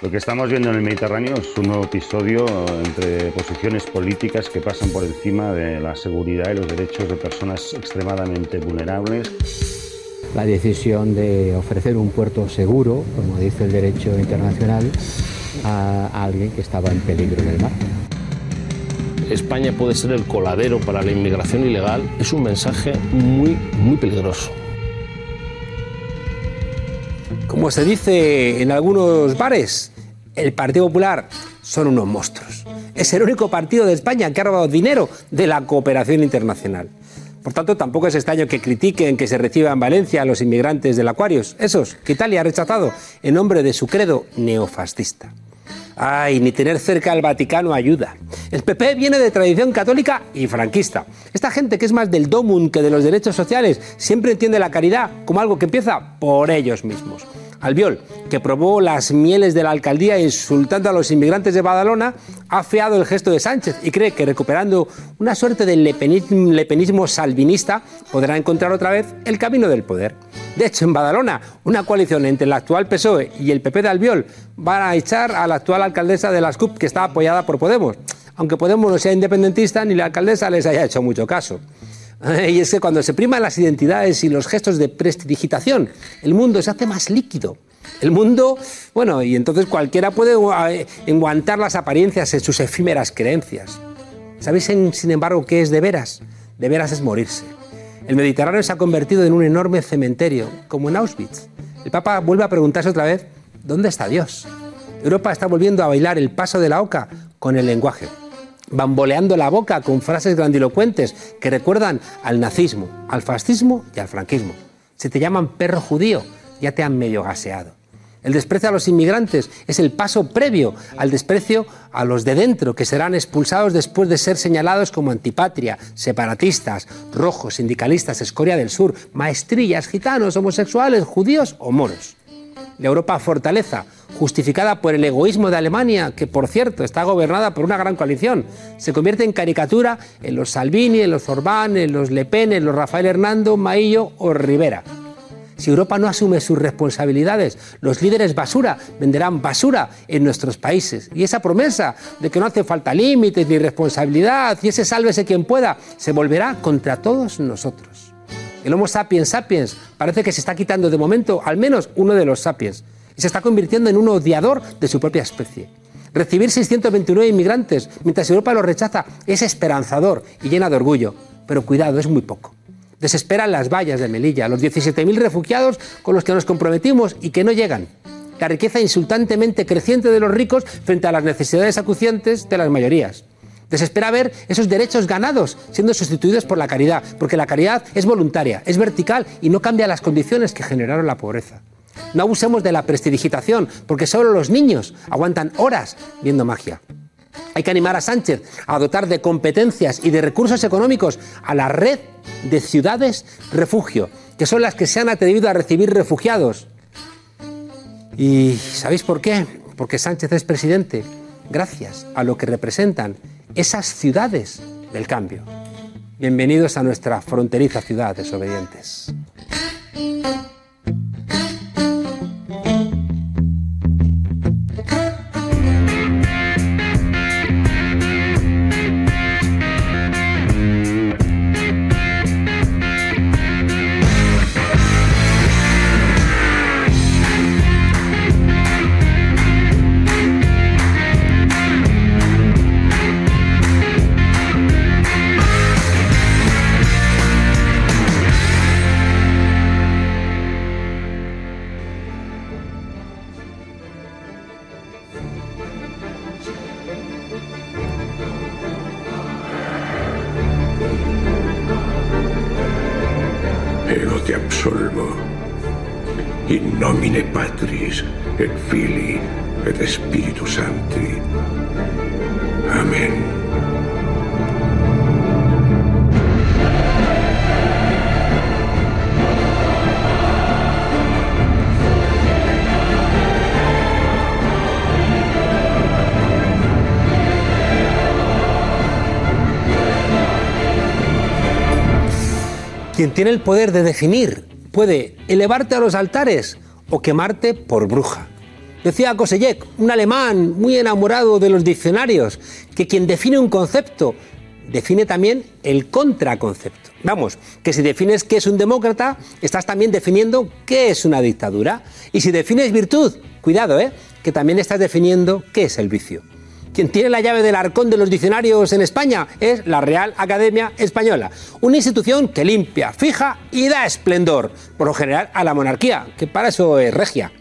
Lo que estamos viendo en el Mediterráneo es un nuevo episodio entre posiciones políticas que pasan por encima de la seguridad y los derechos de personas extremadamente vulnerables. La decisión de ofrecer un puerto seguro, como dice el derecho internacional, a alguien que estaba en peligro en el mar. España puede ser el coladero para la inmigración ilegal es un mensaje muy, muy peligroso. Como se dice en algunos bares, el Partido Popular son unos monstruos. Es el único partido de España que ha robado dinero de la cooperación internacional. Por tanto, tampoco es extraño que critiquen que se reciban en Valencia a los inmigrantes del Aquarius, esos que Italia ha rechazado en nombre de su credo neofascista. Ay, ni tener cerca al Vaticano ayuda. El PP viene de tradición católica y franquista. Esta gente que es más del domun que de los derechos sociales siempre entiende la caridad como algo que empieza por ellos mismos. Albiol, que probó las mieles de la alcaldía insultando a los inmigrantes de Badalona, ha feado el gesto de Sánchez y cree que recuperando una suerte de lepenismo, salvinista podrá encontrar otra vez el camino del poder. De hecho, en Badalona, una coalición entre el actual PSOE y el PP de Albiol van a echar a la actual alcaldesa de las CUP, que está apoyada por Podemos, aunque Podemos no sea independentista ni la alcaldesa les haya hecho mucho caso. Y es que cuando se priman las identidades y los gestos de prestidigitación, el mundo se hace más líquido. El mundo, bueno, y entonces cualquiera puede eh, enguantar las apariencias en sus efímeras creencias. ¿Sabéis, sin embargo, qué es de veras? De veras es morirse. El Mediterráneo se ha convertido en un enorme cementerio, como en Auschwitz. El Papa vuelve a preguntarse otra vez, ¿dónde está Dios? Europa está volviendo a bailar el paso de la oca con el lenguaje bamboleando la boca con frases grandilocuentes que recuerdan al nazismo, al fascismo y al franquismo. Si te llaman perro judío, ya te han medio gaseado. El desprecio a los inmigrantes es el paso previo al desprecio a los de dentro, que serán expulsados después de ser señalados como antipatria, separatistas, rojos, sindicalistas, escoria del sur, maestrillas, gitanos, homosexuales, judíos o moros. La Europa fortaleza justificada por el egoísmo de Alemania, que por cierto está gobernada por una gran coalición, se convierte en caricatura en los Salvini, en los Orbán, en los Le Pen, en los Rafael Hernando, Maillo o Rivera. Si Europa no asume sus responsabilidades, los líderes basura venderán basura en nuestros países. Y esa promesa de que no hace falta límites ni responsabilidad y ese sálvese quien pueda, se volverá contra todos nosotros. El Homo sapiens sapiens parece que se está quitando de momento al menos uno de los sapiens y se está convirtiendo en un odiador de su propia especie. Recibir 629 inmigrantes mientras Europa los rechaza es esperanzador y llena de orgullo, pero cuidado, es muy poco. Desesperan las vallas de Melilla, los 17.000 refugiados con los que nos comprometimos y que no llegan. La riqueza insultantemente creciente de los ricos frente a las necesidades acuciantes de las mayorías. Desespera ver esos derechos ganados siendo sustituidos por la caridad, porque la caridad es voluntaria, es vertical y no cambia las condiciones que generaron la pobreza. No abusemos de la prestidigitación, porque solo los niños aguantan horas viendo magia. Hay que animar a Sánchez a dotar de competencias y de recursos económicos a la red de ciudades refugio, que son las que se han atrevido a recibir refugiados. ¿Y sabéis por qué? Porque Sánchez es presidente, gracias a lo que representan esas ciudades del cambio. Bienvenidos a nuestra fronteriza ciudad, desobedientes. Quien tiene el poder de definir puede elevarte a los altares o quemarte por bruja. Decía Kosellek, un alemán muy enamorado de los diccionarios, que quien define un concepto define también el contraconcepto. Vamos, que si defines qué es un demócrata, estás también definiendo qué es una dictadura. Y si defines virtud, cuidado, ¿eh? que también estás definiendo qué es el vicio. Quien tiene la llave del arcón de los diccionarios en España es la Real Academia Española, una institución que limpia, fija y da esplendor, por lo general a la monarquía, que para eso es regia.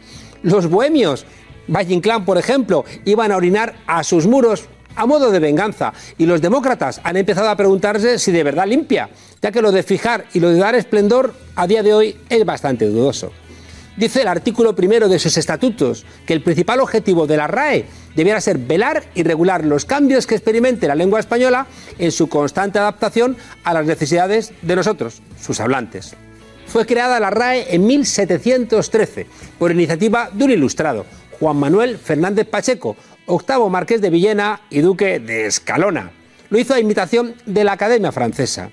Los bohemios, Valle Inclán, por ejemplo, iban a orinar a sus muros a modo de venganza. Y los demócratas han empezado a preguntarse si de verdad limpia, ya que lo de fijar y lo de dar esplendor a día de hoy es bastante dudoso. Dice el artículo primero de sus estatutos que el principal objetivo de la RAE debiera ser velar y regular los cambios que experimente la lengua española en su constante adaptación a las necesidades de nosotros, sus hablantes. Fue creada la RAE en 1713 por iniciativa de un ilustrado, Juan Manuel Fernández Pacheco, octavo marqués de Villena y duque de Escalona. Lo hizo a imitación de la Academia Francesa.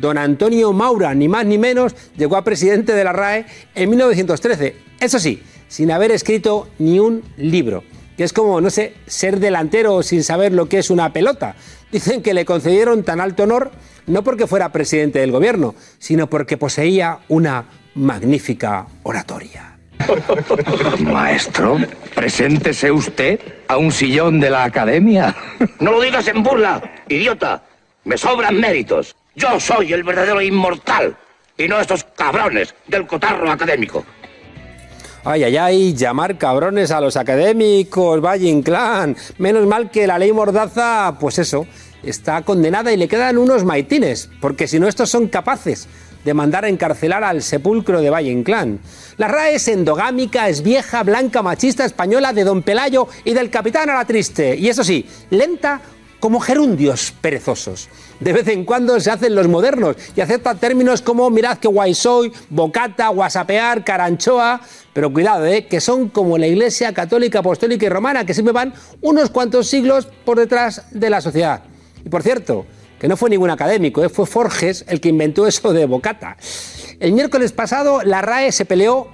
Don Antonio Maura, ni más ni menos, llegó a presidente de la RAE en 1913. Eso sí, sin haber escrito ni un libro. Que es como, no sé, ser delantero sin saber lo que es una pelota. Dicen que le concedieron tan alto honor no porque fuera presidente del gobierno, sino porque poseía una magnífica oratoria. Maestro, preséntese usted a un sillón de la academia. No lo digas en burla, idiota. Me sobran méritos. Yo soy el verdadero inmortal y no estos cabrones del cotarro académico. Ay, ay, ay, llamar cabrones a los académicos, Valle Inclán. Menos mal que la ley Mordaza, pues eso, está condenada y le quedan unos maitines, porque si no estos son capaces de mandar a encarcelar al sepulcro de Valle Inclán. La RAE es endogámica, es vieja, blanca, machista, española, de Don Pelayo y del Capitán a la Triste. Y eso sí, lenta como gerundios perezosos. De vez en cuando se hacen los modernos y aceptan términos como mirad qué guay soy, bocata, guasapear, caranchoa. Pero cuidado, ¿eh? que son como la Iglesia católica, apostólica y romana, que siempre van unos cuantos siglos por detrás de la sociedad. Y por cierto, que no fue ningún académico, ¿eh? fue Forges el que inventó eso de bocata. El miércoles pasado la RAE se peleó,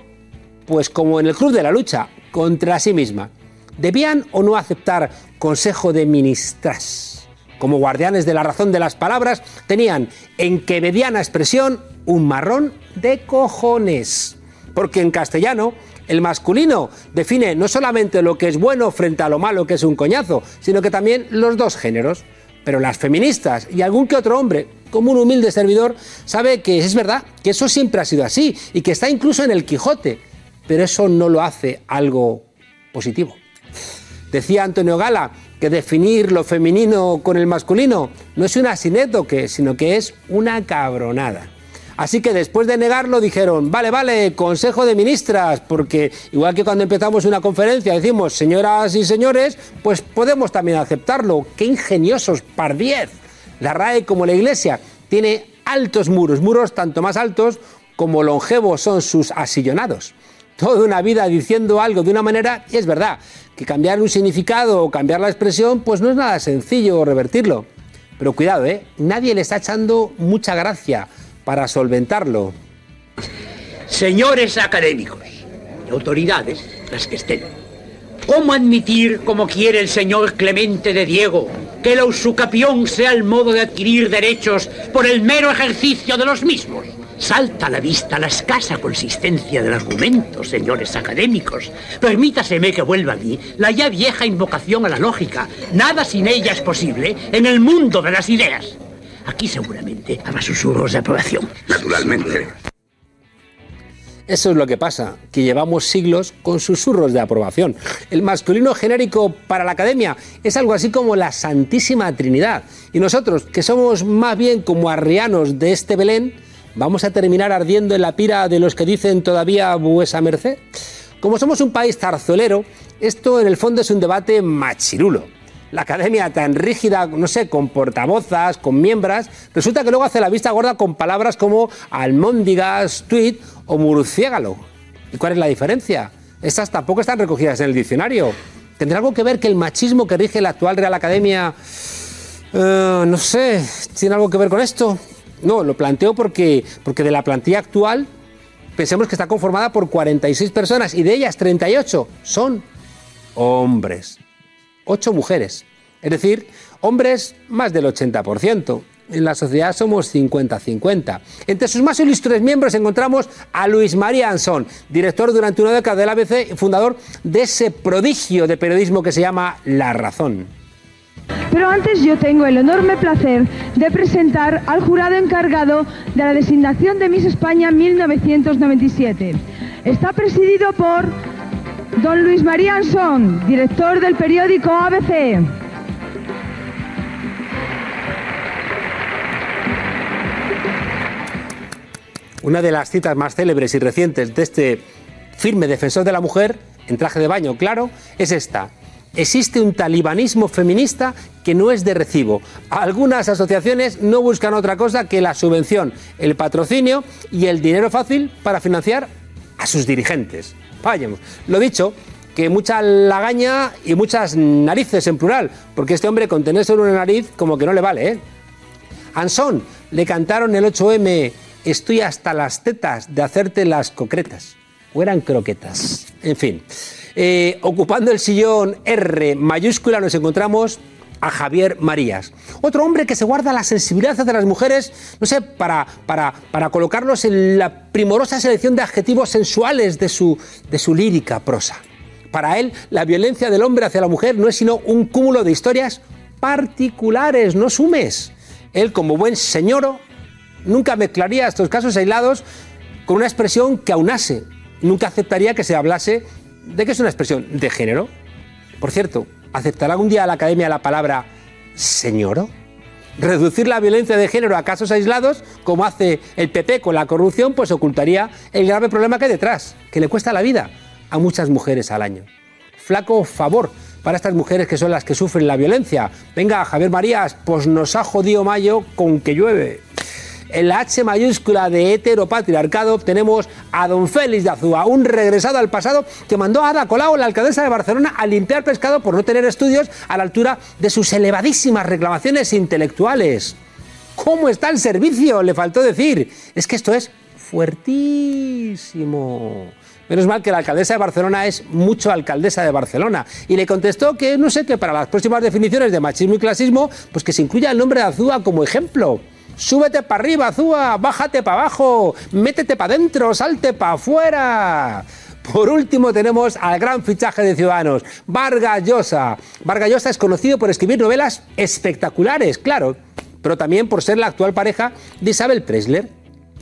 pues como en el Club de la Lucha, contra sí misma. ¿Debían o no aceptar consejo de ministras? Como guardianes de la razón de las palabras, tenían en quevediana expresión un marrón de cojones. Porque en castellano el masculino define no solamente lo que es bueno frente a lo malo que es un coñazo, sino que también los dos géneros. Pero las feministas y algún que otro hombre, como un humilde servidor, sabe que es verdad, que eso siempre ha sido así y que está incluso en el Quijote, pero eso no lo hace algo positivo. Decía Antonio Gala que definir lo femenino con el masculino no es una sinétoque, sino que es una cabronada. Así que después de negarlo dijeron, vale, vale, Consejo de Ministras, porque igual que cuando empezamos una conferencia decimos señoras y señores, pues podemos también aceptarlo. Qué ingeniosos, par diez. La RAE, como la Iglesia, tiene altos muros, muros tanto más altos como longevos son sus asillonados. Toda una vida diciendo algo de una manera, y es verdad, que cambiar un significado o cambiar la expresión, pues no es nada sencillo revertirlo. Pero cuidado, ¿eh? nadie le está echando mucha gracia para solventarlo. Señores académicos autoridades, las que estén, ¿cómo admitir, como quiere el señor Clemente de Diego, que la usucapión sea el modo de adquirir derechos por el mero ejercicio de los mismos? Salta a la vista la escasa consistencia del argumento, señores académicos. Permítaseme que vuelva a mí la ya vieja invocación a la lógica. Nada sin ella es posible en el mundo de las ideas. Aquí seguramente habrá susurros de aprobación. Naturalmente. Eso es lo que pasa, que llevamos siglos con susurros de aprobación. El masculino genérico para la academia es algo así como la Santísima Trinidad. Y nosotros, que somos más bien como arrianos de este Belén, ¿vamos a terminar ardiendo en la pira de los que dicen todavía vuesa merced? Como somos un país tarzolero, esto en el fondo es un debate machirulo la academia tan rígida, no sé, con portavozas, con miembros, resulta que luego hace la vista gorda con palabras como almóndigas, tweet o murciégalo. ¿Y cuál es la diferencia? Estas tampoco están recogidas en el diccionario. ¿Tendrá algo que ver que el machismo que rige la actual Real Academia, eh, no sé, tiene algo que ver con esto? No, lo planteo porque, porque de la plantilla actual pensemos que está conformada por 46 personas y de ellas 38 son hombres. Ocho mujeres. Es decir, hombres más del 80%. En la sociedad somos 50-50. Entre sus más ilustres miembros encontramos a Luis María Ansón, director durante una década del ABC y fundador de ese prodigio de periodismo que se llama La Razón. Pero antes yo tengo el enorme placer de presentar al jurado encargado de la designación de Miss España 1997. Está presidido por don Luis María Ansón, director del periódico ABC. Una de las citas más célebres y recientes de este firme defensor de la mujer, en traje de baño, claro, es esta. Existe un talibanismo feminista que no es de recibo. Algunas asociaciones no buscan otra cosa que la subvención, el patrocinio y el dinero fácil para financiar a sus dirigentes. Vayamos. Lo dicho, que mucha lagaña y muchas narices en plural, porque este hombre con tener solo una nariz como que no le vale, ¿eh? Ansón le cantaron el 8M Estoy hasta las tetas de hacerte las concretas. O eran croquetas. En fin. Eh, ocupando el sillón R mayúscula nos encontramos a Javier Marías. Otro hombre que se guarda la sensibilidad hacia las mujeres, no sé, para, para, para colocarlos en la primorosa selección de adjetivos sensuales de su, de su lírica prosa. Para él, la violencia del hombre hacia la mujer no es sino un cúmulo de historias particulares, no sumes. Él, como buen señoro, nunca mezclaría estos casos aislados con una expresión que aunase. Nunca aceptaría que se hablase de que es una expresión de género. Por cierto, ¿aceptará algún día la academia la palabra señoro? Reducir la violencia de género a casos aislados, como hace el PP con la corrupción, pues ocultaría el grave problema que hay detrás, que le cuesta la vida a muchas mujeres al año. Flaco favor para estas mujeres que son las que sufren la violencia. Venga, Javier Marías, pues nos ha jodido mayo con que llueve. En la H mayúscula de heteropatriarcado tenemos a don Félix de Azúa, un regresado al pasado que mandó a Ada Colau, la alcaldesa de Barcelona, a limpiar pescado por no tener estudios a la altura de sus elevadísimas reclamaciones intelectuales. ¿Cómo está el servicio? Le faltó decir. Es que esto es fuertísimo. Menos mal que la alcaldesa de Barcelona es mucho alcaldesa de Barcelona. Y le contestó que no sé, que para las próximas definiciones de machismo y clasismo, pues que se incluya el nombre de Azúa como ejemplo. Súbete para arriba, Azúa, bájate para abajo, métete para adentro, salte para afuera. Por último tenemos al gran fichaje de Ciudadanos, Vargas Llosa. Vargas Llosa es conocido por escribir novelas espectaculares, claro, pero también por ser la actual pareja de Isabel Presler.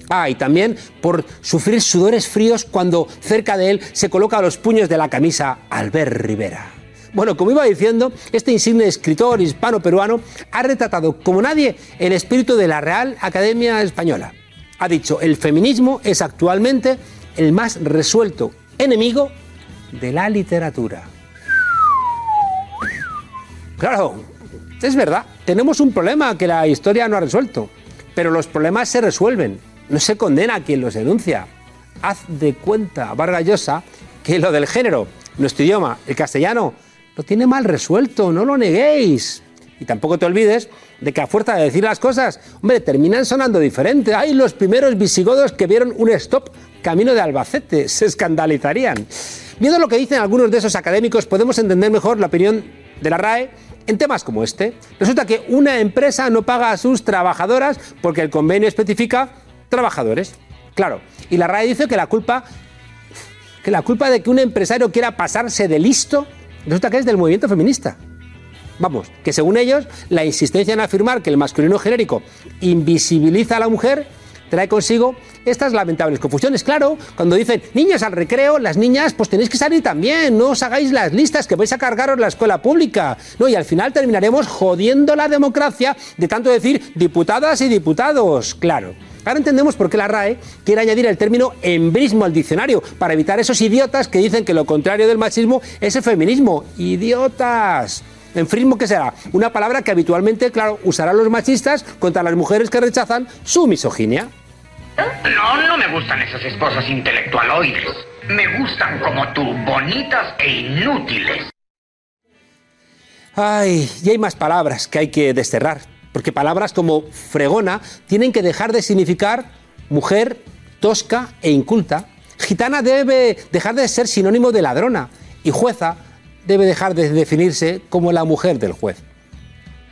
Ah, y también por sufrir sudores fríos cuando cerca de él se coloca los puños de la camisa Albert Rivera. Bueno, como iba diciendo, este insigne escritor hispano-peruano ha retratado como nadie el espíritu de la Real Academia Española. Ha dicho, el feminismo es actualmente el más resuelto enemigo de la literatura. Claro, es verdad, tenemos un problema que la historia no ha resuelto, pero los problemas se resuelven, no se condena a quien los denuncia. Haz de cuenta, Vargas Llosa, que lo del género, nuestro idioma, el castellano, lo tiene mal resuelto, no lo neguéis. Y tampoco te olvides de que a fuerza de decir las cosas, hombre, terminan sonando diferente. Hay los primeros visigodos que vieron un stop camino de Albacete, se escandalizarían. Viendo lo que dicen algunos de esos académicos, podemos entender mejor la opinión de la RAE en temas como este. Resulta que una empresa no paga a sus trabajadoras porque el convenio especifica trabajadores. Claro, y la RAE dice que la culpa que la culpa de que un empresario quiera pasarse de listo resulta que es del movimiento feminista. Vamos, que según ellos, la insistencia en afirmar que el masculino genérico invisibiliza a la mujer trae consigo estas lamentables confusiones. Claro, cuando dicen niños al recreo, las niñas, pues tenéis que salir también, no os hagáis las listas que vais a cargaros la escuela pública. No, y al final terminaremos jodiendo la democracia de tanto decir diputadas y diputados. Claro. Ahora entendemos por qué la RAE quiere añadir el término embrismo al diccionario, para evitar esos idiotas que dicen que lo contrario del machismo es el feminismo. ¡Idiotas! Enfrismo, ¿qué será? Una palabra que habitualmente, claro, usarán los machistas contra las mujeres que rechazan su misoginia. No, no me gustan esas esposas intelectualoides. Me gustan como tú, bonitas e inútiles. Ay, y hay más palabras que hay que desterrar, porque palabras como fregona tienen que dejar de significar mujer tosca e inculta. Gitana debe dejar de ser sinónimo de ladrona y jueza debe dejar de definirse como la mujer del juez.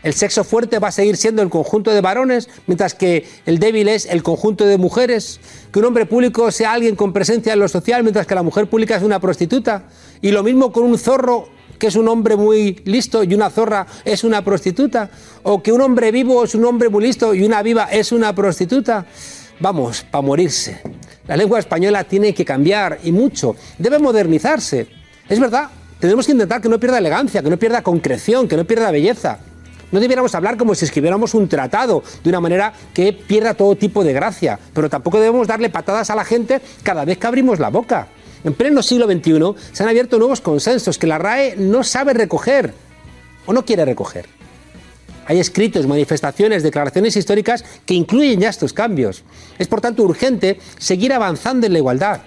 El sexo fuerte va a seguir siendo el conjunto de varones, mientras que el débil es el conjunto de mujeres. Que un hombre público sea alguien con presencia en lo social, mientras que la mujer pública es una prostituta. Y lo mismo con un zorro que es un hombre muy listo y una zorra es una prostituta. O que un hombre vivo es un hombre muy listo y una viva es una prostituta. Vamos, para morirse. La lengua española tiene que cambiar y mucho. Debe modernizarse. Es verdad, tenemos que intentar que no pierda elegancia, que no pierda concreción, que no pierda belleza. No debiéramos hablar como si escribiéramos un tratado de una manera que pierda todo tipo de gracia, pero tampoco debemos darle patadas a la gente cada vez que abrimos la boca. En pleno siglo XXI se han abierto nuevos consensos que la RAE no sabe recoger o no quiere recoger. Hay escritos, manifestaciones, declaraciones históricas que incluyen ya estos cambios. Es por tanto urgente seguir avanzando en la igualdad.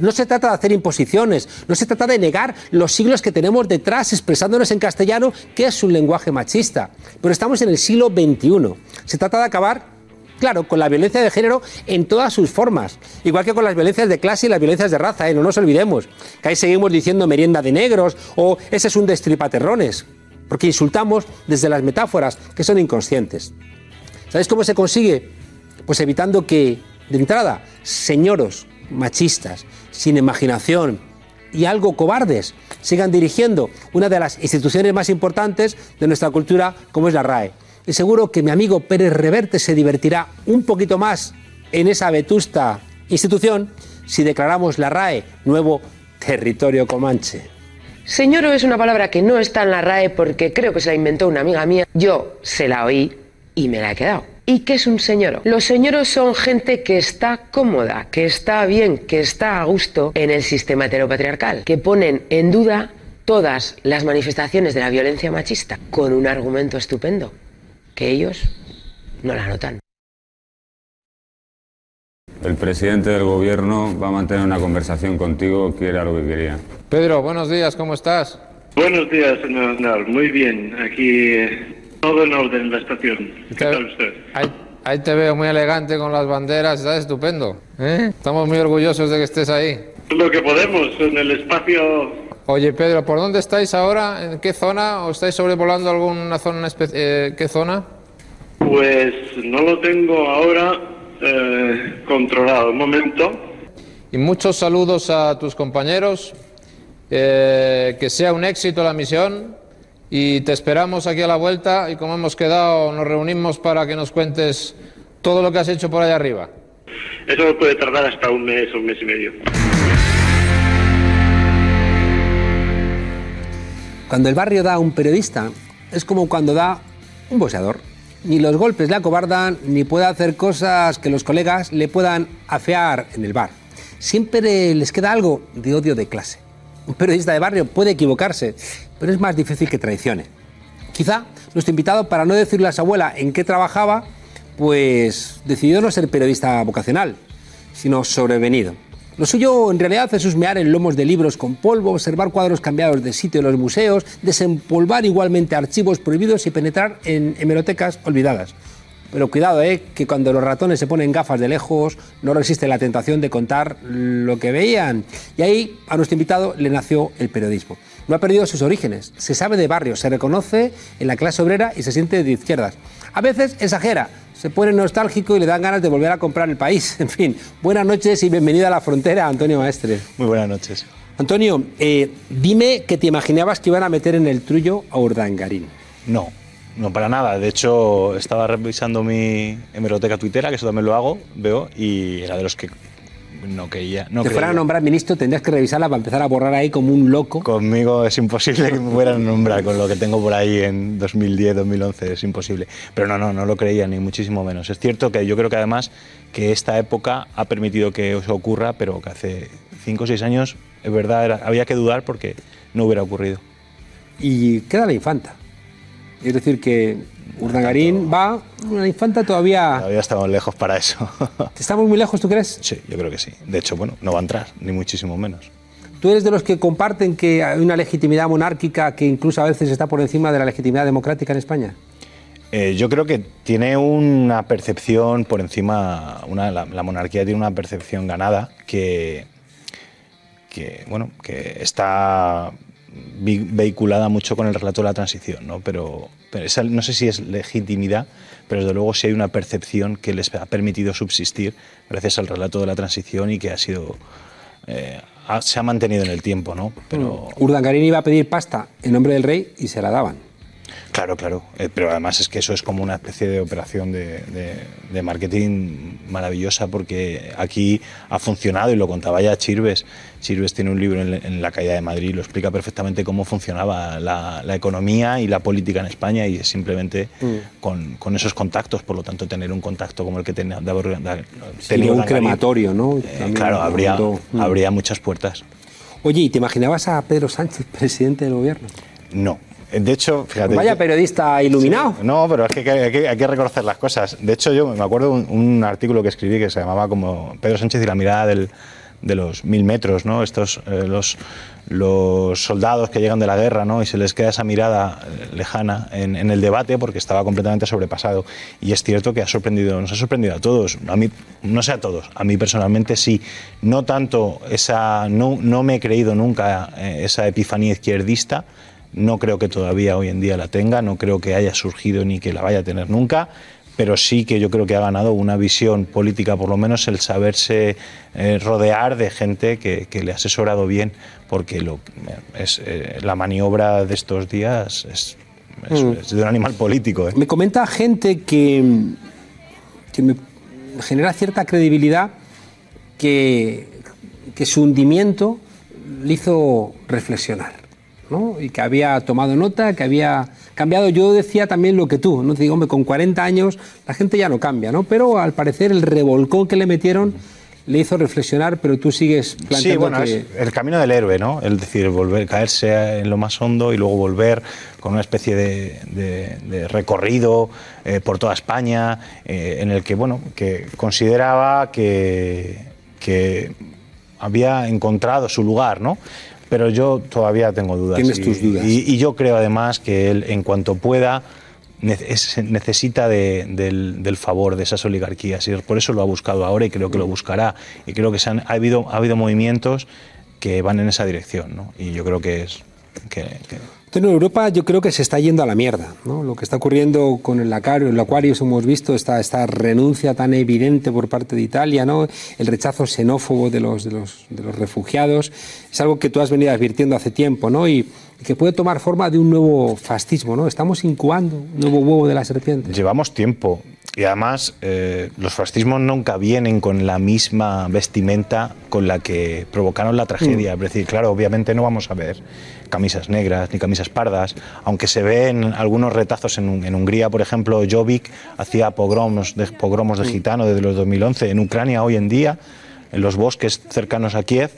No se trata de hacer imposiciones, no se trata de negar los siglos que tenemos detrás expresándonos en castellano, que es un lenguaje machista. Pero estamos en el siglo XXI. Se trata de acabar claro, con la violencia de género en todas sus formas. Igual que con las violencias de clase y las violencias de raza, ¿eh? no nos olvidemos. Que ahí seguimos diciendo merienda de negros o ese es un destripaterrones. Porque insultamos desde las metáforas que son inconscientes. ¿Sabéis cómo se consigue? Pues evitando que, de entrada, señoros machistas, sin imaginación y algo cobardes, sigan dirigiendo una de las instituciones más importantes de nuestra cultura, como es la RAE. Y seguro que mi amigo Pérez Reverte se divertirá un poquito más en esa vetusta institución si declaramos la RAE nuevo territorio comanche. Señoro es una palabra que no está en la RAE porque creo que se la inventó una amiga mía. Yo se la oí y me la he quedado. ¿Y qué es un señoro? Los señoros son gente que está cómoda, que está bien, que está a gusto en el sistema heteropatriarcal, que ponen en duda todas las manifestaciones de la violencia machista con un argumento estupendo, que ellos no la notan. El presidente del gobierno va a mantener una conversación contigo, que era lo que quería. Pedro, buenos días, ¿cómo estás? Buenos días, señor Aznar. Muy bien, aquí eh, todo en orden en la estación. ¿Qué tal usted? Ahí, ahí te veo muy elegante con las banderas, estás estupendo. ¿eh? Estamos muy orgullosos de que estés ahí. Lo que podemos en el espacio. Oye, Pedro, ¿por dónde estáis ahora? ¿En qué zona? ¿O estáis sobrevolando alguna zona? Eh, ¿Qué zona? Pues no lo tengo ahora eh, controlado. Un momento. Y muchos saludos a tus compañeros. Eh, que sea un éxito la misión y te esperamos aquí a la vuelta y como hemos quedado nos reunimos para que nos cuentes todo lo que has hecho por allá arriba. Eso puede tardar hasta un mes o un mes y medio. Cuando el barrio da a un periodista, es como cuando da un boxeador. Ni los golpes le acobardan, ni puede hacer cosas que los colegas le puedan afear en el bar. Siempre les queda algo de odio de clase. Un periodista de barrio puede equivocarse, pero es más difícil que traicione. Quizá nuestro invitado, para no decirle a su abuela en qué trabajaba, pues decidió no ser periodista vocacional, sino sobrevenido. Lo suyo en realidad es husmear en lomos de libros con polvo, observar cuadros cambiados de sitio en los museos, desempolvar igualmente archivos prohibidos y penetrar en hemerotecas olvidadas. Pero cuidado, ¿eh? que cuando los ratones se ponen gafas de lejos, no resiste la tentación de contar lo que veían. Y ahí a nuestro invitado le nació el periodismo. No ha perdido sus orígenes, se sabe de barrio, se reconoce en la clase obrera y se siente de izquierdas. A veces exagera, se pone nostálgico y le dan ganas de volver a comprar el país. En fin, buenas noches y bienvenido a la frontera, Antonio Maestre. Muy buenas noches. Antonio, eh, dime que te imaginabas que iban a meter en el trullo a Urdangarín. No, no para nada. De hecho, estaba revisando mi hemeroteca tuitera, que eso también lo hago, veo, y era de los que no quería. No te fueran a creía. nombrar ministro, tendrías que revisarla para empezar a borrar ahí como un loco. Conmigo es imposible que me fueran a nombrar con lo que tengo por ahí en 2010, 2011, es imposible. Pero no, no, no lo creía, ni muchísimo menos. Es cierto que yo creo que además que esta época ha permitido que eso ocurra, pero que hace 5 o 6 años, es verdad, era- había que dudar porque no hubiera ocurrido. Y queda la infanta. Es decir, que Urdangarín va, la infanta todavía... Todavía estamos lejos para eso. ¿Estamos muy lejos, tú crees? Sí, yo creo que sí. De hecho, bueno, no va a entrar, ni muchísimo menos. ¿Tú eres de los que comparten que hay una legitimidad monárquica que incluso a veces está por encima de la legitimidad democrática en España? Eh, yo creo que tiene una percepción por encima, una- la, la monarquía tiene una percepción ganada que, que, bueno, que está vehiculada mucho con el relato de la transición, ¿no? Pero, pero esa, no sé si es legitimidad, pero desde luego sí hay una percepción que les ha permitido subsistir gracias al relato de la transición y que ha sido eh, ha- se ha mantenido en el tiempo, ¿no? Pero Urdangarín iba a pedir pasta en nombre del rey y se la daban. Claro, claro. Eh, pero además es que eso es como una especie de operación de, de- de marketing maravillosa porque aquí ha funcionado y lo contaba ya Chirves. Chirves tiene un libro en, en la calle de Madrid, lo explica perfectamente cómo funcionaba la, la economía y la política en España y es simplemente con, con esos contactos. Por lo tanto, tener un contacto como el que tenía, de- tenía un crematorio, ¿no? eh, claro, habría. Mm. habría muchas puertas. Oye, ¿y te imaginabas a Pedro Sánchez, presidente del gobierno? No. De hecho, fíjate. Vaya periodista iluminado. Sí, no, pero es que hay, que hay que- hay que reconocer las cosas. De hecho, yo me acuerdo un, un artículo que escribí que se llamaba como Pedro Sánchez y la mirada del- de los mil metros, ¿no? Estos, eh, los, los soldados que llegan de la guerra, ¿no? Y se les queda esa mirada eh, lejana en, en el debate porque estaba completamente sobrepasado. Y es cierto que ha sorprendido, nos ha sorprendido a todos. A mí, no sé a todos, a mí personalmente sí. No tanto esa, no, no me he creído nunca eh, esa epifanía izquierdista. No creo que todavía hoy en día la tenga, no creo que haya surgido ni que la vaya a tener nunca, pero sí que yo creo que ha ganado una visión política, por lo menos el saberse eh, rodear de gente que, que le ha asesorado bien, porque lo, es, eh, la maniobra de estos días es, es- Mm. es de un animal político. ¿eh? Me comenta gente que, que me genera cierta credibilidad que, que su hundimiento le hizo reflexionar. ¿No? Y que había tomado nota, que había cambiado. Yo decía también lo que tú, ¿no? Te digo, hombre, con 40 años la gente ya no cambia, ¿no? Pero al parecer el revolcón que le metieron le hizo reflexionar, pero tú sigues planteando Sí, bueno, que... es el camino del héroe, ¿no? Es decir, volver, caerse en lo más hondo y luego volver con una especie de, de- de recorrido eh, por toda España, eh, en el que, bueno, que consideraba que, que había encontrado su lugar, ¿no? Pero yo todavía tengo dudas. Tienes y, tus dudas. Y, y yo creo además que él, en cuanto pueda, ne- es- necesita de- del, del favor de esas oligarquías y por eso lo ha buscado ahora y creo que lo buscará y creo que se han- ha habido ha habido movimientos que van en esa dirección ¿no? y yo creo que es que, que- Bueno, Europa yo creo que se está yendo a la mierda. ¿no? Lo que está ocurriendo con el Acuario, el Aquarius hemos visto esta, esta renuncia tan evidente por parte de Italia, ¿no? el rechazo xenófobo de los, de, los, de los refugiados. Es algo que tú has venido advirtiendo hace tiempo ¿no? y, y que puede tomar forma de un nuevo fascismo. ¿no? Estamos incubando un nuevo huevo de la serpiente. llevamos tiempo y además eh, los fascismos nunca vienen con la misma vestimenta con la que provocaron la tragedia. Es decir, claro, obviamente no vamos a ver camisas negras ni camisas pardas, aunque se ven algunos retazos en, Hun- en Hungría, por ejemplo, Jobbik hacía pogromos de, pogromos de gitano desde los 2011. En Ucrania hoy en día, en los bosques cercanos a Kiev,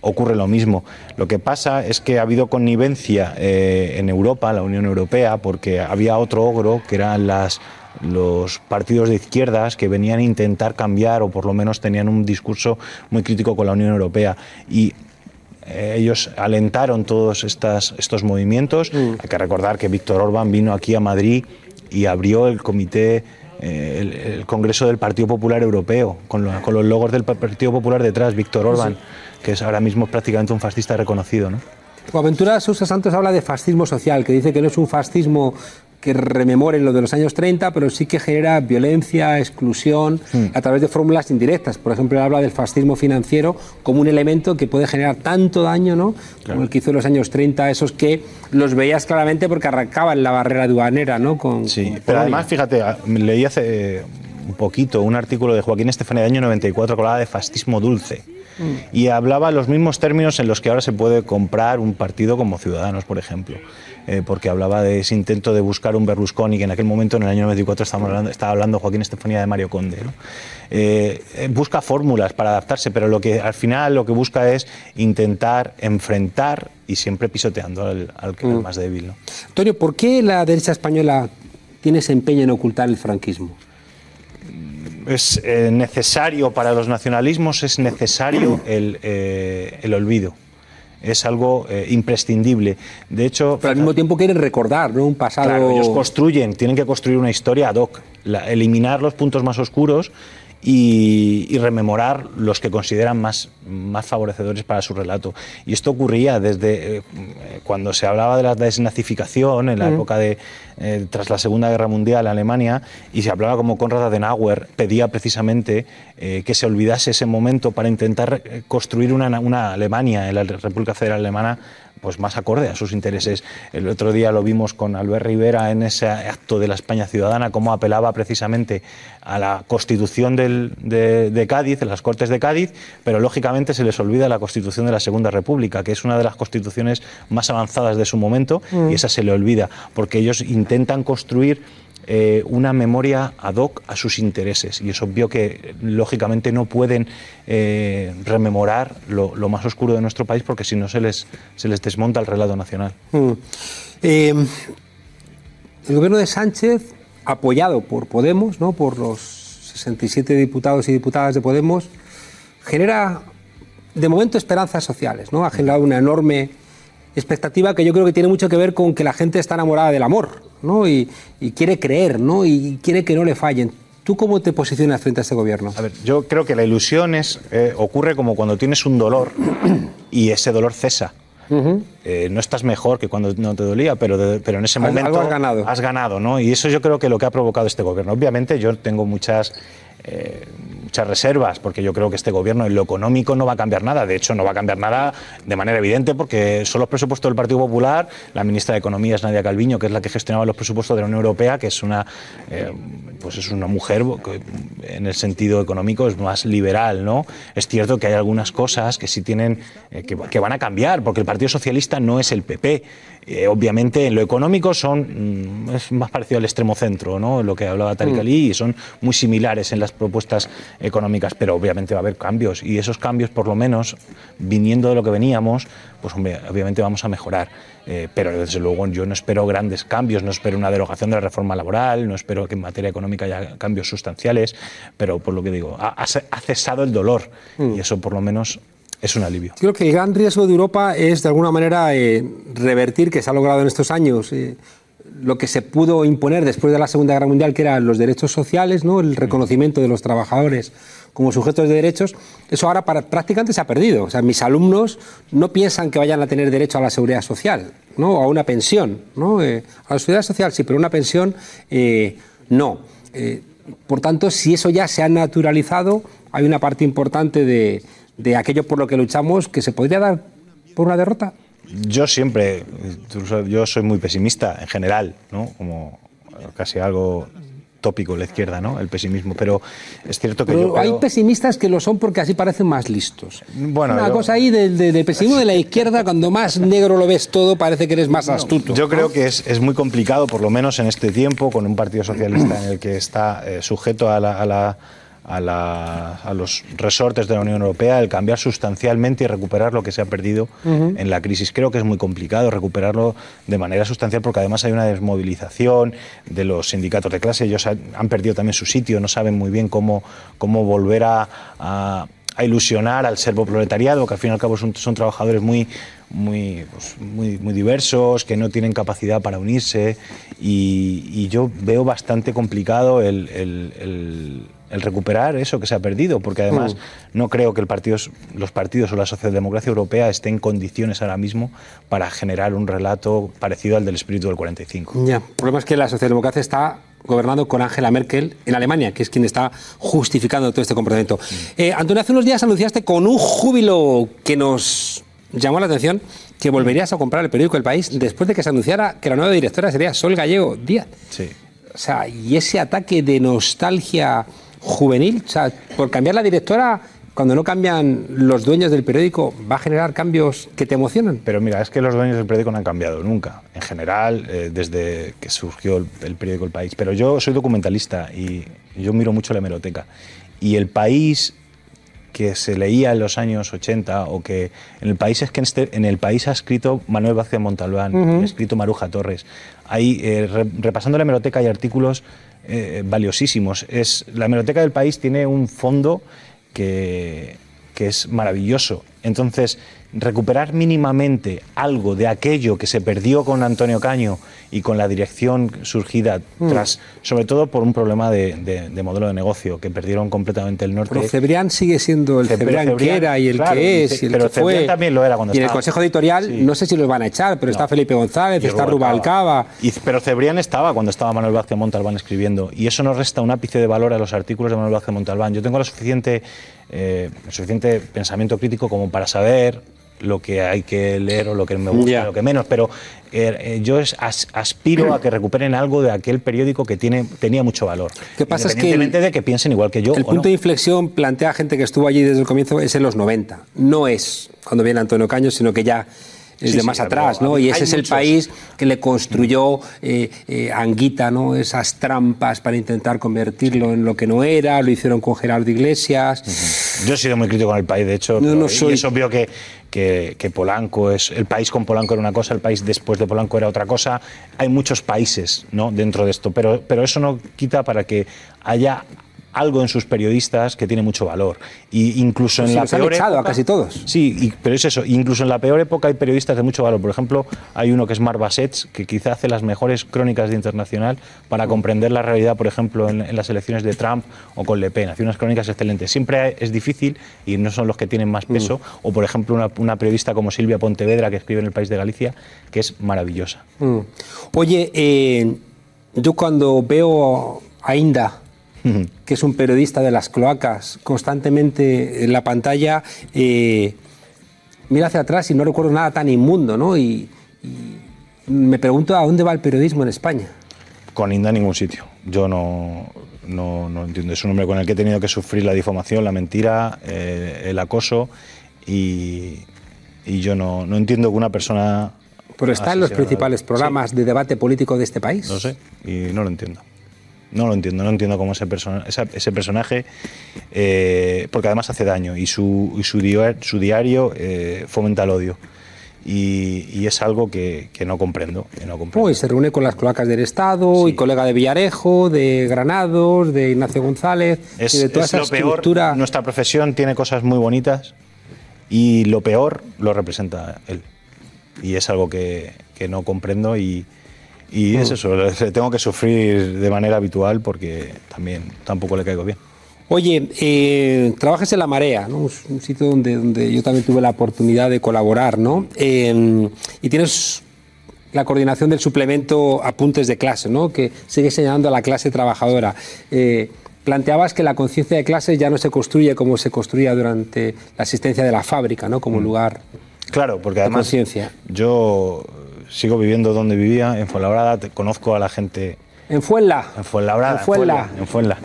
ocurre lo mismo. Lo que pasa es que ha habido connivencia eh, en Europa, la Unión Europea, porque había otro ogro que eran las los partidos de izquierdas que venían a intentar cambiar o por lo menos tenían un discurso muy crítico con la Unión Europea y eh, ellos alentaron todos estas, estos movimientos. Hay que recordar que Víctor Orbán vino aquí a Madrid y abrió el comité, eh, el, el Congreso del Partido Popular Europeo, con, lo- con los logos del Partido Popular detrás, Víctor Orbán, que es ahora mismo prácticamente un fascista reconocido. ¿no? Aventura Sousa Santos habla de fascismo social, que dice que no es un fascismo que rememore lo de los años 30, pero sí que genera violencia, exclusión, a través de fórmulas indirectas. Por ejemplo, él habla del fascismo financiero como un elemento que puede generar tanto daño, ¿no? Como el que hizo en los años 30, esos que los veías claramente porque arrancaban la barrera aduanera, ¿no? Con, sí, Pero además, fíjate, a- leí hace eh, un poquito un artículo de Joaquín Estefanía del año 94 que hablaba de fascismo dulce. Y hablaba los mismos términos en los que ahora se puede comprar un partido como Ciudadanos, por ejemplo. Eh, porque hablaba de ese intento de buscar un Berlusconi, que en aquel momento, en el año 94, estábamos hablando, estaba hablando Joaquín Estefanía de Mario Conde. ¿no? Eh, eh, busca fórmulas para adaptarse, pero lo que al final lo que busca es intentar enfrentar y siempre pisoteando al, al que- al más débil. ¿no? Antonio, ¿por qué la derecha española tiene ese empeño en ocultar el franquismo? es eh, necesario para los nacionalismos, es necesario el, eh, el olvido. Es algo eh, imprescindible. De hecho, Pero al mismo tiempo quieren recordar, ¿no? Un pasado... Claro, ellos construyen, tienen que construir una historia ad hoc, la- eliminar los puntos más oscuros y, y rememorar los que consideran más, más favorecedores para su relato. Y esto ocurría desde eh, cuando se hablaba de la desnazificación en la Mm. época de eh, tras la Segunda Guerra Mundial en Alemania y se hablaba como Konrad Adenauer pedía precisamente eh, que se olvidase ese momento para intentar construir una, una Alemania en la República Federal Alemana pues más acorde a sus intereses. El otro día lo vimos con Albert Rivera en ese acto de la España Ciudadana, cómo apelaba precisamente a la Constitución del- de, de Cádiz, en las Cortes de Cádiz, pero lógicamente se les olvida la Constitución de la Segunda República, que es una de las constituciones más avanzadas de su momento, Mm. y esa se le olvida, porque ellos intentan construir eh, una memoria ad hoc a sus intereses. Y es obvio que, lógicamente, no pueden eh, rememorar lo, más oscuro de nuestro país porque si no se les, se les desmonta el relato nacional. Mm. Eh, el gobierno de Sánchez, apoyado por Podemos, ¿no? por los 67 diputados y diputadas de Podemos, genera de momento esperanzas sociales. ¿no? Ha generado una enorme expectativa que yo creo que tiene mucho que ver con que la gente está enamorada del amor ¿no? y, y quiere creer ¿no? y quiere que no le fallen. ¿Tú cómo te posicionas frente a este gobierno? A ver, yo creo que la ilusión es, eh, ocurre como cuando tienes un dolor y ese dolor cesa. Eh, no estás mejor que cuando no te dolía, pero, de- pero en ese momento algo has ganado. has ganado, ¿no? Y eso yo creo que lo que ha provocado este gobierno. Obviamente yo tengo muchas, eh, muchas reservas, porque yo creo que este gobierno en lo económico no va a cambiar nada. De hecho, no va a cambiar nada de manera evidente, porque son los presupuestos del Partido Popular. La ministra de Economía es Nadia Calviño, que es la que gestionaba los presupuestos de la Unión Europea, que es una, eh, pues es una mujer que en el sentido económico es más liberal, ¿no? Es cierto que hay algunas cosas que sí tienen, eh, que, que van a cambiar, porque el Partido Socialista no es el PP. Eh, obviamente en lo económico son mm, es más parecido al extremo centro, ¿no? Lo que hablaba Tariq Mm. Ali, y son muy similares en las propuestas económicas, pero obviamente va a haber cambios y esos cambios, por lo menos, viniendo de lo que veníamos, pues obviamente vamos a mejorar. Eh, pero desde luego yo no espero grandes cambios, no espero una derogación de la reforma laboral, no espero que en materia económica haya cambios sustanciales, pero por lo que digo, ha cesado el dolor Mm. y eso por lo menos es un alivio. Creo que el gran riesgo de Europa es, de alguna manera, eh, revertir, que se ha logrado en estos años, eh, lo que se pudo imponer después de la Segunda Guerra Mundial, que eran los derechos sociales, ¿no? el reconocimiento de los trabajadores como sujetos de derechos. Eso ahora para- prácticamente se ha perdido. Mis alumnos no piensan que vayan a tener derecho a la seguridad social, ¿no? a una pensión. ¿no? Eh, a la seguridad social sí, pero una pensión no. Por tanto, si eso ya se ha naturalizado, hay una parte importante de, de aquello por lo que luchamos que se podría dar por una derrota. Yo siempre, yo soy muy pesimista en general, ¿no? Como casi algo tópico la izquierda, ¿no? El pesimismo, pero es cierto que Pero yo hay creo- pesimistas que lo son porque así parecen más listos. Bueno, una yo- cosa ahí del, del- del pesimismo de la izquierda, cuando más negro lo ves todo, parece que eres más astuto. Yo creo que es, es muy complicado, por lo menos en este tiempo, con un partido socialista en el que está eh, sujeto a, la- a la- a la- a los resortes de la Unión Europea, el cambiar sustancialmente y recuperar lo que se ha perdido en la crisis. Creo que es muy complicado recuperarlo de manera sustancial porque además hay una desmovilización de los sindicatos de clase. Ellos han, han perdido también su sitio, no saben muy bien cómo, cómo volver a, a- a ilusionar al servoproletariado, que al fin y al cabo son, son trabajadores muy, muy, pues, muy, muy diversos, que no tienen capacidad para unirse. Y, y yo veo bastante complicado el, el- el- el recuperar eso que se ha perdido, porque además Mm. no creo que el los partidos o la socialdemocracia europea estén en condiciones ahora mismo para generar un relato parecido al del espíritu del 45. Ya, el problema es que la socialdemocracia está gobernando con Angela Merkel en Alemania, que es quien está justificando todo este comportamiento. Eh, Antonio, hace unos días anunciaste con un júbilo que nos llamó la atención que volverías a comprar el periódico El País después de que se anunciara que la nueva directora sería Sol Gallego Díaz. Sí. O sea, y ese ataque de nostalgia juvenil, o sea, por cambiar la directora, cuando no cambian los dueños del periódico, va a generar cambios que te emocionan. Pero mira, es que los dueños del periódico no han cambiado nunca, en general, eh, desde que surgió el, el periódico El País. Pero yo soy documentalista y yo miro mucho la hemeroteca. Y el país que se leía en los años 80 o que en el país es que en, este- el país ha escrito Manuel Vázquez Montalbán, Ujú. ha escrito Maruja Torres. Hay, eh, re- repasando la hemeroteca hay artículos eh, valiosísimos. Es, la hemeroteca del país tiene un fondo que, que es maravilloso Entonces, recuperar mínimamente algo de aquello que se perdió con Antonio Caño y con la dirección surgida Mm. tras, sobre todo por un problema de, de- de modelo de negocio, que perdieron completamente el norte. Pero Cebrián sigue siendo el Cebrián, que era y el claro, que es y el pero que fue. Cebrián también lo era cuando y en el estaba. Consejo Editorial, no sé si los van a echar, pero está Felipe González, está Rubalcaba. Rubalcaba. Y- pero Cebrián estaba cuando estaba Manuel Vázquez Montalbán escribiendo, y eso no resta un ápice de valor a los artículos de Manuel Vázquez Montalbán. Yo tengo la suficiente, eh, suficiente pensamiento crítico como para saber lo que hay que leer o lo que me gusta, lo que menos, pero eh, eh, yo es- as- aspiro a que recuperen algo de aquel periódico que tiene, tenía mucho valor. ¿Qué pasa es que Independientemente de que piensen igual que yo. El o punto no. de inflexión plantea gente que estuvo allí desde el comienzo es en los 90. No es cuando viene Antonio Caño, sino que ya es Sí, de más atrás, ¿no? Y ese es el muchos. país que le construyó eh, eh, Anguita, ¿no? Esas trampas para intentar convertirlo en lo que no era, lo hicieron con Gerardo Iglesias. Yo he sido muy crítico con el país, de hecho. No, no y soy- es obvio que, que, que Polanco es. El país con Polanco era una cosa, el país después de Polanco era otra cosa. Hay muchos países ¿no? dentro de esto, pero, pero eso no quita para que haya algo en sus periodistas que tiene mucho valor. Y incluso Pues en la los han peor a casi todos. Sí, y- pero es eso. Incluso en la peor época hay periodistas de mucho valor. Por ejemplo, hay uno que es Mar Bassets, que quizá hace las mejores crónicas de internacional para comprender la realidad, por ejemplo, en, en las elecciones de Trump o con Le Pen. Hace unas crónicas excelentes. Siempre es difícil y no son los que tienen más peso. O, por ejemplo, una, una periodista como Silvia Pontevedra, que escribe en El País de Galicia, que es maravillosa. Mm. Oye, eh, yo cuando veo a Inda, que es un periodista de las cloacas, constantemente en la pantalla, eh, mira hacia atrás y no recuerdo nada tan inmundo, ¿no? Y, y me pregunto a dónde va el periodismo en España. Con Inda en ningún sitio. Yo no, no, no entiendo. Es un hombre con el que he tenido que sufrir la difamación, la mentira, eh, el acoso y, y yo no, no entiendo que una persona... Pero está en los principales programas de debate político de este país. No sé, y no lo entiendo. No lo entiendo, no entiendo cómo ese, persona, esa- ese personaje, eh, porque además hace daño y su, y su, dia- su diario eh, fomenta el odio. Y, y es algo que, que no comprendo. Que no comprendo. Oh, y se reúne con las cloacas del Estado y colega de Villarejo, de Granados, de Ignacio González, Es, y de toda es esa lo peor. Nuestra profesión tiene cosas muy bonitas y lo peor lo representa él. Y es algo que, que no comprendo y, y es Mm. eso, tengo que sufrir de manera habitual porque también tampoco le caigo bien. Oye, eh, trabajas en La Marea, ¿no? Un sitio donde, donde yo también tuve la oportunidad de colaborar, ¿no? Eh, y tienes la coordinación del suplemento Apuntes de Clase, ¿no? Que sigue señalando a la clase trabajadora. Eh, planteabas que la conciencia de clase ya no se construye como se construía durante la existencia de la fábrica, ¿no? Como lugar Claro, porque de además conciencia. yo sigo viviendo donde vivía, en Fuenlabrada, te- conozco a la gente En Fuenla. En Fuenlabrada. En Fuenla. En Fuenla.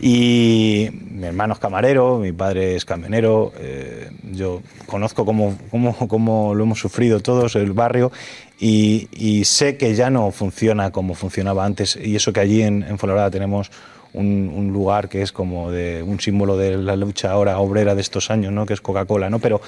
Y mi hermano es camarero, mi padre es camionero. eh, yo conozco cómo, cómo, cómo lo hemos sufrido todos, el barrio, y, y sé que ya no funciona como funcionaba antes. Y eso que allí en, en Fuenlabrada tenemos un, un lugar que es como de un símbolo de la lucha ahora obrera de estos años, ¿no? que es Coca-Cola. ¿no? Pero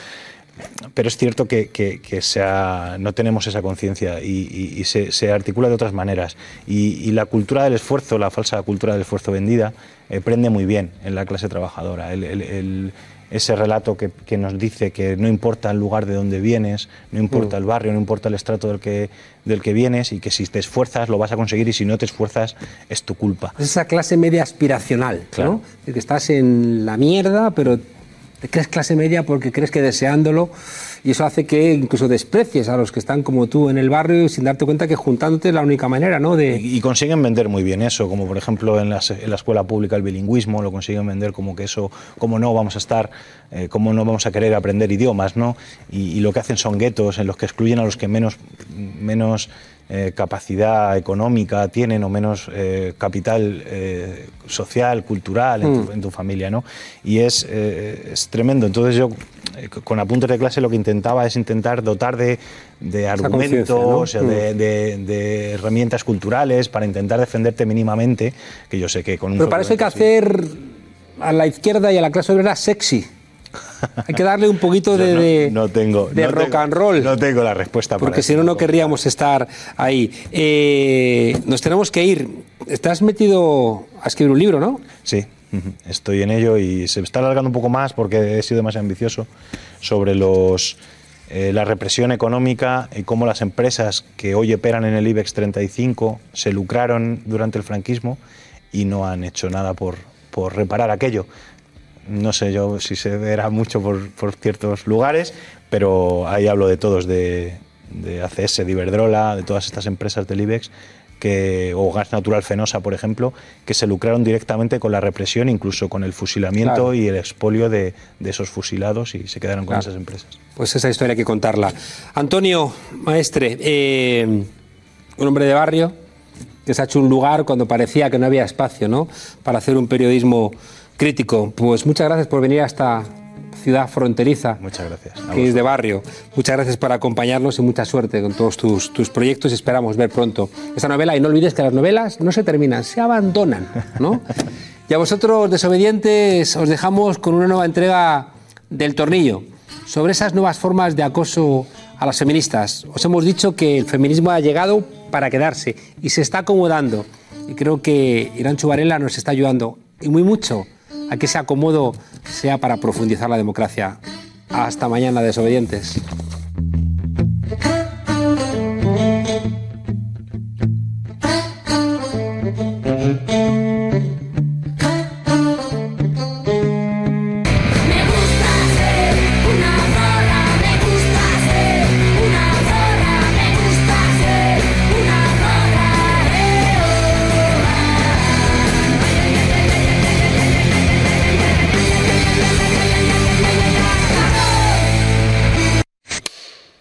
pero es cierto que, que- que se ha- no tenemos esa conciencia y, y- y se, se articula de otras maneras. Y, y la cultura del esfuerzo, la falsa cultura del esfuerzo vendida, eh, prende muy bien en la clase trabajadora. El- el- el- ese relato que, que nos dice que no importa el lugar de donde vienes, no importa Mm. el barrio, no importa el estrato del que, del que vienes y que si te esfuerzas lo vas a conseguir y si no te esfuerzas es tu culpa. Es esa clase media aspiracional, Claro. ¿no? De que estás en la mierda, pero crees clase media porque crees que deseándolo, y eso hace que incluso desprecies a los que están como tú en el barrio sin darte cuenta que juntándote es la única manera, ¿no? De, Y, consiguen vender muy bien eso, como por ejemplo en, en la escuela pública el bilingüismo, lo consiguen vender como que eso, como no vamos a estar, eh, como no vamos a querer aprender idiomas, ¿no? Y, lo que hacen son guetos en los que excluyen a los que menos eh, capacidad económica tienen o menos eh, capital eh, social, cultural en, tu, Mm. en tu familia, ¿no? Y es, es tremendo. Entonces yo con apuntes de clase lo que intentaba es intentar dotar de, de conciencia, ¿no? argumentos, o de, Mm. de- de herramientas culturales para intentar defenderte mínimamente, que yo sé que con un Pero para eso hay que hacer a la izquierda y a la clase obrera sexy. Hay que darle un poquito de, no, de- no tengo de no rock tengo- and roll. No tengo la respuesta para Porque si no, no querríamos estar ahí. Eh, nos tenemos que ir. Estás metido a escribir un libro, ¿no? Sí, Estoy en ello y se está alargando un poco más porque he sido demasiado ambicioso sobre los, eh, la represión económica y cómo las empresas que hoy operan en el IBEX 35 se lucraron durante el franquismo y no han hecho nada por, por reparar aquello. No sé yo si se verá mucho por, por ciertos lugares, pero ahí hablo de todos, de, de ACS, de Iberdrola, de todas estas empresas del IBEX que, o Gas Natural Fenosa, por ejemplo, que se lucraron directamente con la represión, incluso con el fusilamiento Claro. y el expolio de, de esos fusilados y se quedaron con Claro. esas empresas. Pues esa historia hay que contarla. Antonio, maestre, eh, un hombre de barrio que se ha hecho un lugar cuando parecía que no había espacio ¿no? para hacer un periodismo crítico. Pues muchas gracias por venir a esta ciudad fronteriza. Muchas gracias. Que es de barrio. Muchas gracias por acompañarnos y mucha suerte con todos tus, tus proyectos esperamos ver pronto esta novela. Y no olvides que las novelas no se terminan, se abandonan. ¿no? y a vosotros, desobedientes, os dejamos con una nueva entrega del tornillo sobre esas nuevas formas de acoso a las feministas. Os hemos dicho que el feminismo ha llegado para quedarse y se está acomodando. Y creo que Irán Chubarela nos está ayudando y muy mucho a que ese acomodo sea para profundizar la democracia. Hasta mañana, desobedientes.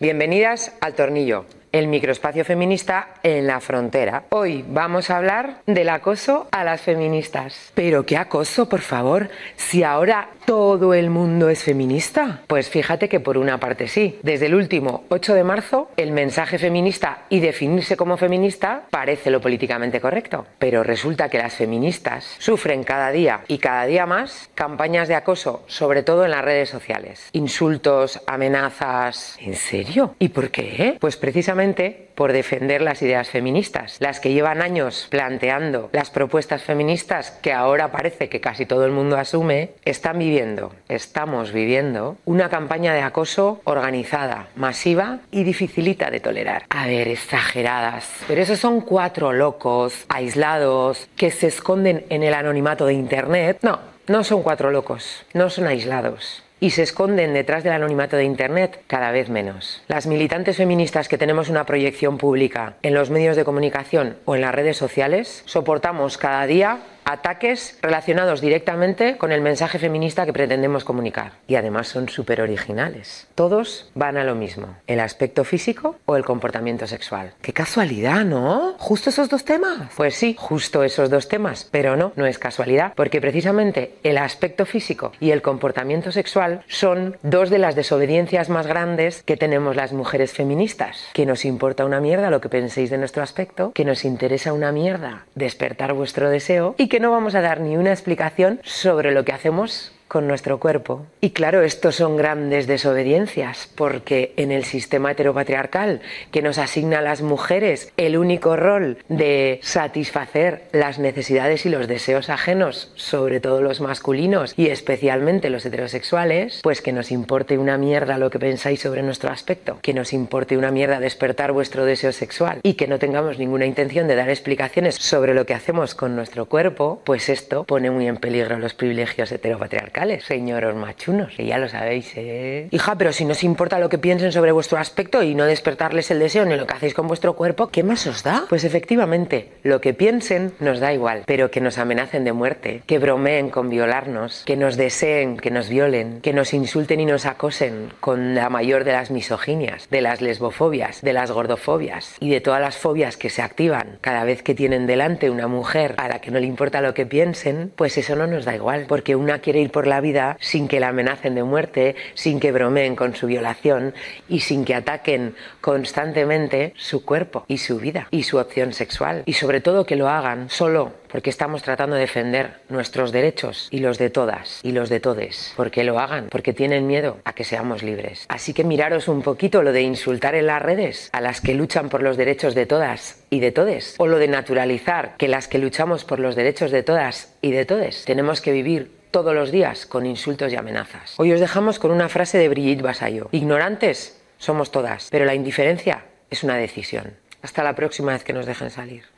Bienvenidas al Tornillo, el microespacio feminista en la frontera. Hoy vamos a hablar del acoso a las feministas. ¿Pero qué acoso, por favor? Si ahora todo el mundo es feminista. Pues fíjate que por una parte sí. Desde el último 8 de marzo, el mensaje feminista y definirse como feminista parece lo políticamente correcto. Pero resulta que las feministas sufren cada día y cada día más campañas de acoso, sobre todo en las redes sociales. Insultos, amenazas. ¿En serio? ¿Y por qué? Pues precisamente por defender las ideas feministas, las que llevan años planteando las propuestas feministas que ahora parece que casi todo el mundo asume, están viviendo, estamos viviendo una campaña de acoso organizada, masiva y dificilita de tolerar. A ver, exageradas, pero esos son cuatro locos, aislados, que se esconden en el anonimato de Internet. No, no son cuatro locos, no son aislados y se esconden detrás del anonimato de Internet cada vez menos. Las militantes feministas que tenemos una proyección pública en los medios de comunicación o en las redes sociales soportamos cada día ataques relacionados directamente con el mensaje feminista que pretendemos comunicar. Y además son súper originales. Todos van a lo mismo, el aspecto físico o el comportamiento sexual. Qué casualidad, ¿no? Justo esos dos temas. Pues sí, justo esos dos temas, pero no, no es casualidad, porque precisamente el aspecto físico y el comportamiento sexual son dos de las desobediencias más grandes que tenemos las mujeres feministas. Que nos importa una mierda lo que penséis de nuestro aspecto, que nos interesa una mierda despertar vuestro deseo y que no vamos a dar ni una explicación sobre lo que hacemos con nuestro cuerpo. Y claro, estos son grandes desobediencias, porque en el sistema heteropatriarcal que nos asigna a las mujeres el único rol de satisfacer las necesidades y los deseos ajenos, sobre todo los masculinos y especialmente los heterosexuales, pues que nos importe una mierda lo que pensáis sobre nuestro aspecto, que nos importe una mierda despertar vuestro deseo sexual y que no tengamos ninguna intención de dar explicaciones sobre lo que hacemos con nuestro cuerpo, pues esto pone muy en peligro los privilegios heteropatriarcales, señoros machunos, que ya lo sabéis, ¿eh? Hija, pero si nos importa lo que piensen sobre vuestro aspecto y no despertarles el deseo ni lo que hacéis con vuestro cuerpo, ¿qué más os da? Pues efectivamente, lo que piensen nos da igual, pero que nos amenacen de muerte, que bromeen con violarnos, que nos deseen, que nos violen, que nos insulten y nos acosen con la mayor de las misoginias, de las lesbofobias, de las gordofobias y de todas las fobias que se activan cada vez que tienen delante una mujer a la que no le importa lo que piensen, pues eso no nos da igual, porque una quiere ir la vida sin que la amenacen de muerte, sin que bromeen con su violación y sin que ataquen constantemente su cuerpo y su vida y su opción sexual. Y sobre todo que lo hagan solo porque estamos tratando de defender nuestros derechos y los de todas y los de todes. Porque lo hagan, porque tienen miedo a que seamos libres. Así que miraros un poquito lo de insultar en las redes a las que luchan por los derechos de todas y de todes. O lo de naturalizar que las que luchamos por los derechos de todas y de todes tenemos que vivir todos los días con insultos y amenazas. Hoy os dejamos con una frase de Brigitte Basayo. Ignorantes somos todas, pero la indiferencia es una decisión. Hasta la próxima vez que nos dejen salir.